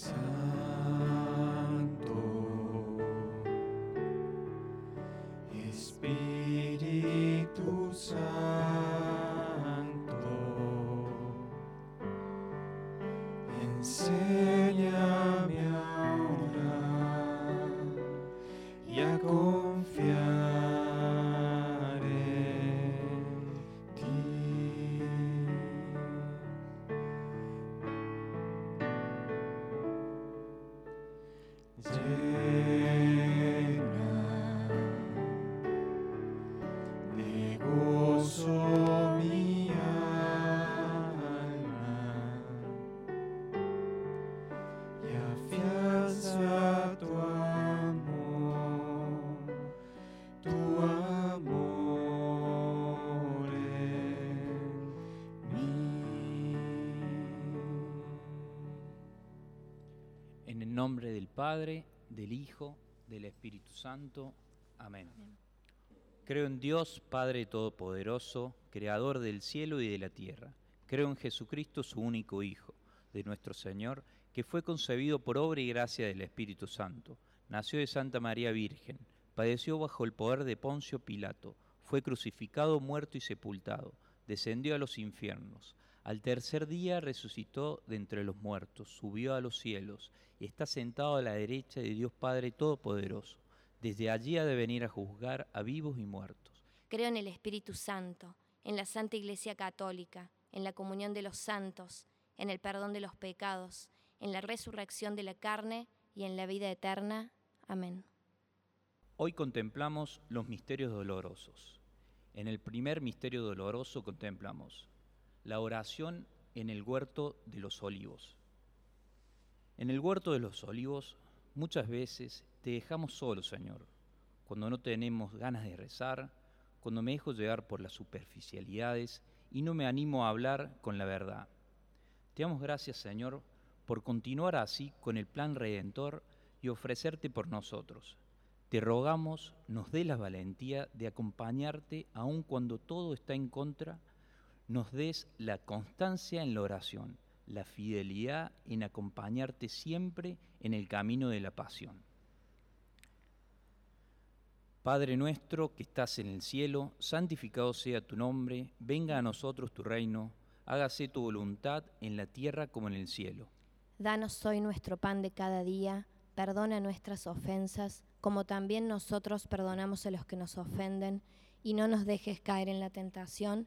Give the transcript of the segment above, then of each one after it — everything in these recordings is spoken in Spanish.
Santo, nombre del Padre, del Hijo, del Espíritu Santo. Amén. Creo en Dios, Padre Todopoderoso, Creador del cielo y de la tierra. Creo en Jesucristo, su único Hijo, de nuestro Señor, que fue concebido por obra y gracia del Espíritu Santo. Nació de Santa María Virgen, padeció bajo el poder de Poncio Pilato, fue crucificado, muerto y sepultado, descendió a los infiernos. Al tercer día resucitó de entre los muertos, subió a los cielos y está sentado a la derecha de Dios Padre Todopoderoso. Desde allí ha de venir a juzgar a vivos y muertos. Creo en el Espíritu Santo, en la Santa Iglesia Católica, en la comunión de los santos, en el perdón de los pecados, en la resurrección de la carne y en la vida eterna. Amén. Hoy contemplamos los misterios dolorosos. En el primer misterio doloroso contemplamos la oración en el huerto de los olivos. En el huerto de los olivos muchas veces te dejamos solo, Señor, cuando no tenemos ganas de rezar, cuando me dejo llegar por las superficialidades y no me animo a hablar con la verdad. Te damos gracias, Señor, por continuar así con el plan redentor y ofrecerte por nosotros. Te rogamos nos dé la valentía de acompañarte aun cuando todo está en contra, nos des la constancia en la oración, la fidelidad en acompañarte siempre en el camino de la pasión. Padre nuestro que estás en el cielo, santificado sea tu nombre, venga a nosotros tu reino, hágase tu voluntad en la tierra como en el cielo. Danos hoy nuestro pan de cada día, perdona nuestras ofensas, como también nosotros perdonamos a los que nos ofenden, y no nos dejes caer en la tentación,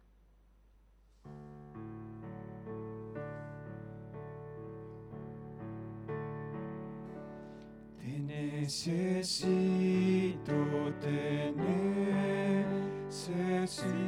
Necesito, te necesito,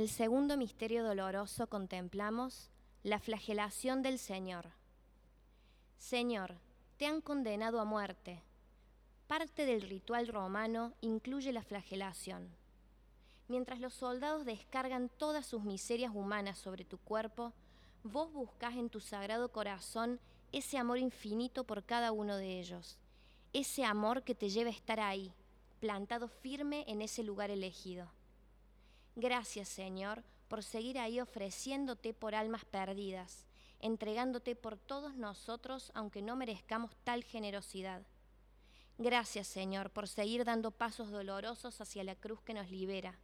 el segundo misterio doloroso contemplamos la flagelación del Señor. Señor, te han condenado a muerte. Parte del ritual romano incluye la flagelación. Mientras los soldados descargan todas sus miserias humanas sobre tu cuerpo, vos buscás en tu sagrado corazón ese amor infinito por cada uno de ellos, ese amor que te lleva a estar ahí, plantado firme en ese lugar elegido. Gracias, Señor, por seguir ahí ofreciéndote por almas perdidas, entregándote por todos nosotros aunque no merezcamos tal generosidad. Gracias, Señor, por seguir dando pasos dolorosos hacia la cruz que nos libera.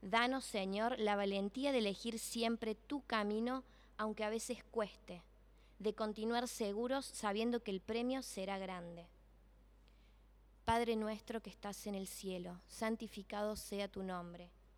Danos, Señor, la valentía de elegir siempre tu camino, aunque a veces cueste, de continuar seguros sabiendo que el premio será grande. Padre nuestro que estás en el cielo, santificado sea tu nombre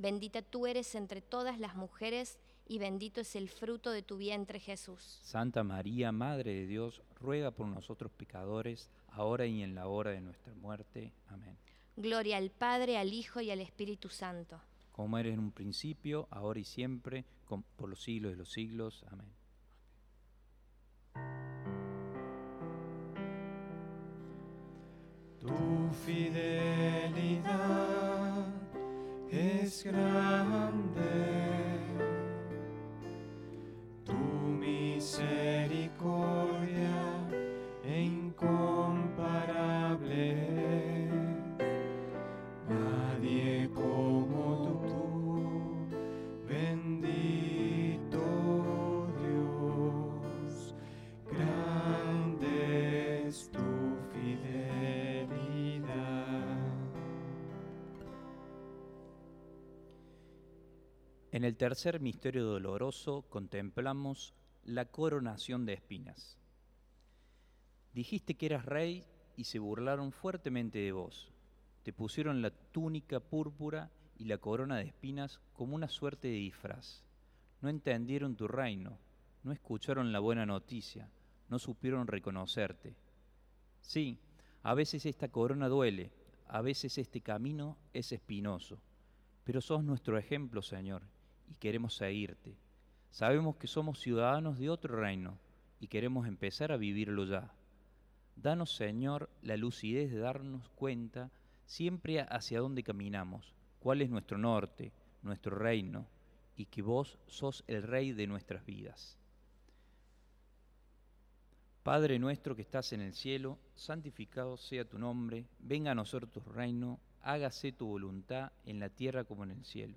Bendita tú eres entre todas las mujeres, y bendito es el fruto de tu vientre Jesús. Santa María, Madre de Dios, ruega por nosotros pecadores, ahora y en la hora de nuestra muerte. Amén. Gloria al Padre, al Hijo y al Espíritu Santo. Como eres en un principio, ahora y siempre, por los siglos de los siglos. Amén. Tu fidelidad es tercer misterio doloroso contemplamos la coronación de espinas. Dijiste que eras rey y se burlaron fuertemente de vos. Te pusieron la túnica púrpura y la corona de espinas como una suerte de disfraz. No entendieron tu reino, no escucharon la buena noticia, no supieron reconocerte. Sí, a veces esta corona duele, a veces este camino es espinoso, pero sos nuestro ejemplo, Señor, y queremos seguirte. Sabemos que somos ciudadanos de otro reino y queremos empezar a vivirlo ya. Danos, Señor, la lucidez de darnos cuenta siempre hacia dónde caminamos, cuál es nuestro norte, nuestro reino, y que vos sos el rey de nuestras vidas. Padre nuestro que estás en el cielo, santificado sea tu nombre, venga a nosotros tu reino, hágase tu voluntad en la tierra como en el cielo.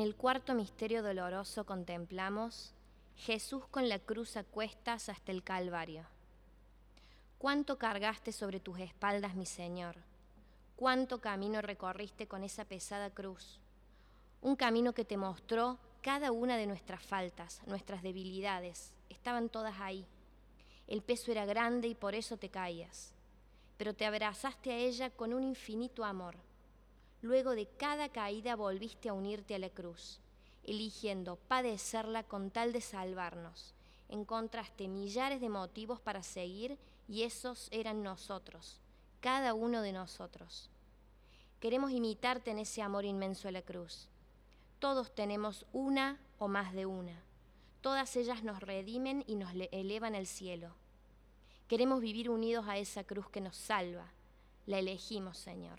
En el cuarto misterio doloroso contemplamos Jesús con la cruz a cuestas hasta el Calvario. ¿Cuánto cargaste sobre tus espaldas, mi Señor? ¿Cuánto camino recorriste con esa pesada cruz? Un camino que te mostró cada una de nuestras faltas, nuestras debilidades. Estaban todas ahí. El peso era grande y por eso te caías. Pero te abrazaste a ella con un infinito amor. Luego de cada caída volviste a unirte a la cruz, eligiendo padecerla con tal de salvarnos. Encontraste millares de motivos para seguir y esos eran nosotros, cada uno de nosotros. Queremos imitarte en ese amor inmenso a la cruz. Todos tenemos una o más de una. Todas ellas nos redimen y nos le- elevan al cielo. Queremos vivir unidos a esa cruz que nos salva. La elegimos, Señor.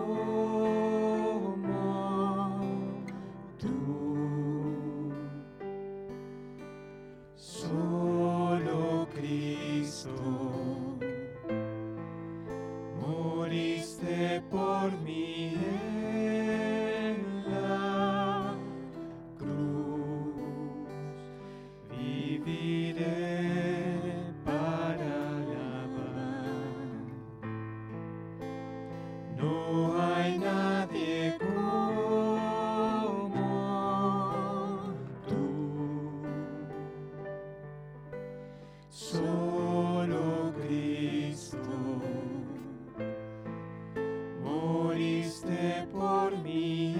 solo Cristo, moriste por mí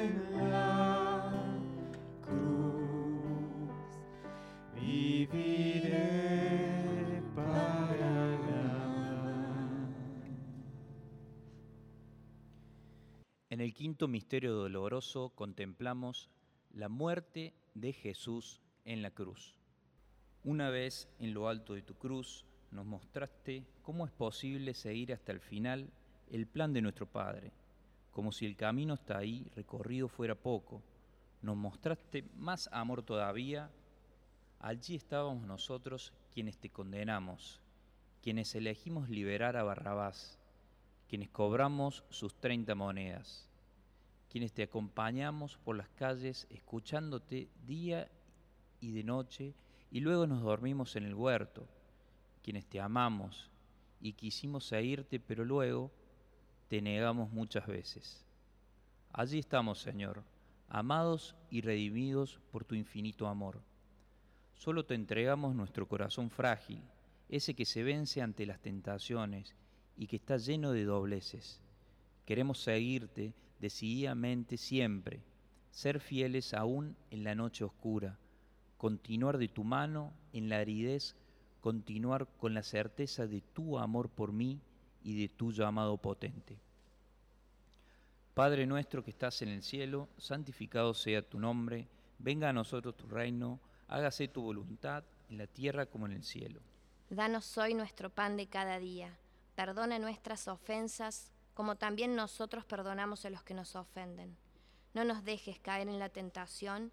en la cruz, viviré para. En el quinto misterio doloroso contemplamos la muerte de Jesús en la cruz. Una vez en lo alto de tu cruz nos mostraste cómo es posible seguir hasta el final el plan de nuestro Padre, como si el camino hasta ahí recorrido fuera poco. Nos mostraste más amor todavía. Allí estábamos nosotros quienes te condenamos, quienes elegimos liberar a Barrabás, quienes cobramos sus 30 monedas, quienes te acompañamos por las calles escuchándote día y de noche y luego nos dormimos en el huerto, quienes te amamos y quisimos seguirte pero luego te negamos muchas veces. Allí estamos, Señor, amados y redimidos por tu infinito amor. Solo te entregamos nuestro corazón frágil, ese que se vence ante las tentaciones y que está lleno de dobleces. Queremos seguirte decididamente siempre, ser fieles aún en la noche oscura, continuar de tu mano en la aridez, continuar con la certeza de tu amor por mí y de tu llamado potente. Padre nuestro que estás en el cielo, santificado sea tu nombre, venga a nosotros tu reino, hágase tu voluntad en la tierra como en el cielo. Danos hoy nuestro pan de cada día. Perdona nuestras ofensas, como también nosotros perdonamos a los que nos ofenden. No nos dejes caer en la tentación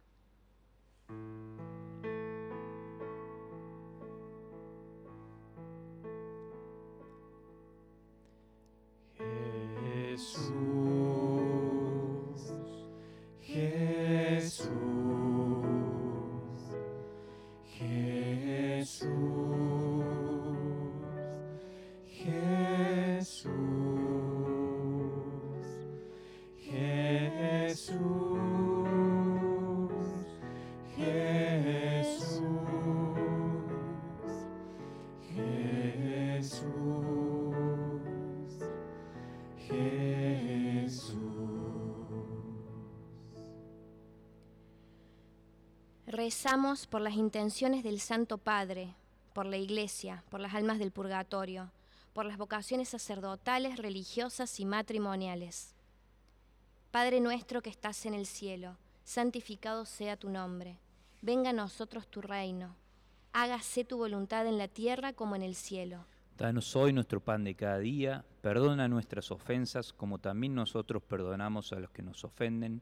Rezamos por las intenciones del Santo Padre, por la Iglesia, por las almas del purgatorio, por las vocaciones sacerdotales, religiosas y matrimoniales. Padre nuestro que estás en el cielo, santificado sea tu nombre. Venga a nosotros tu reino. Hágase tu voluntad en la tierra como en el cielo. Danos hoy nuestro pan de cada día, perdona nuestras ofensas como también nosotros perdonamos a los que nos ofenden.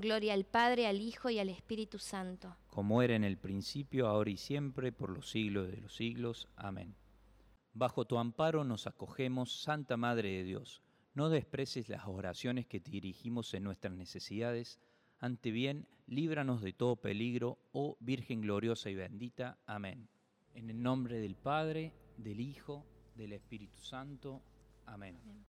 Gloria al Padre, al Hijo y al Espíritu Santo. Como era en el principio, ahora y siempre, por los siglos de los siglos. Amén. Bajo tu amparo nos acogemos, Santa Madre de Dios. No desprecies las oraciones que te dirigimos en nuestras necesidades. Ante bien, líbranos de todo peligro, oh Virgen gloriosa y bendita. Amén. En el nombre del Padre, del Hijo, del Espíritu Santo. Amén.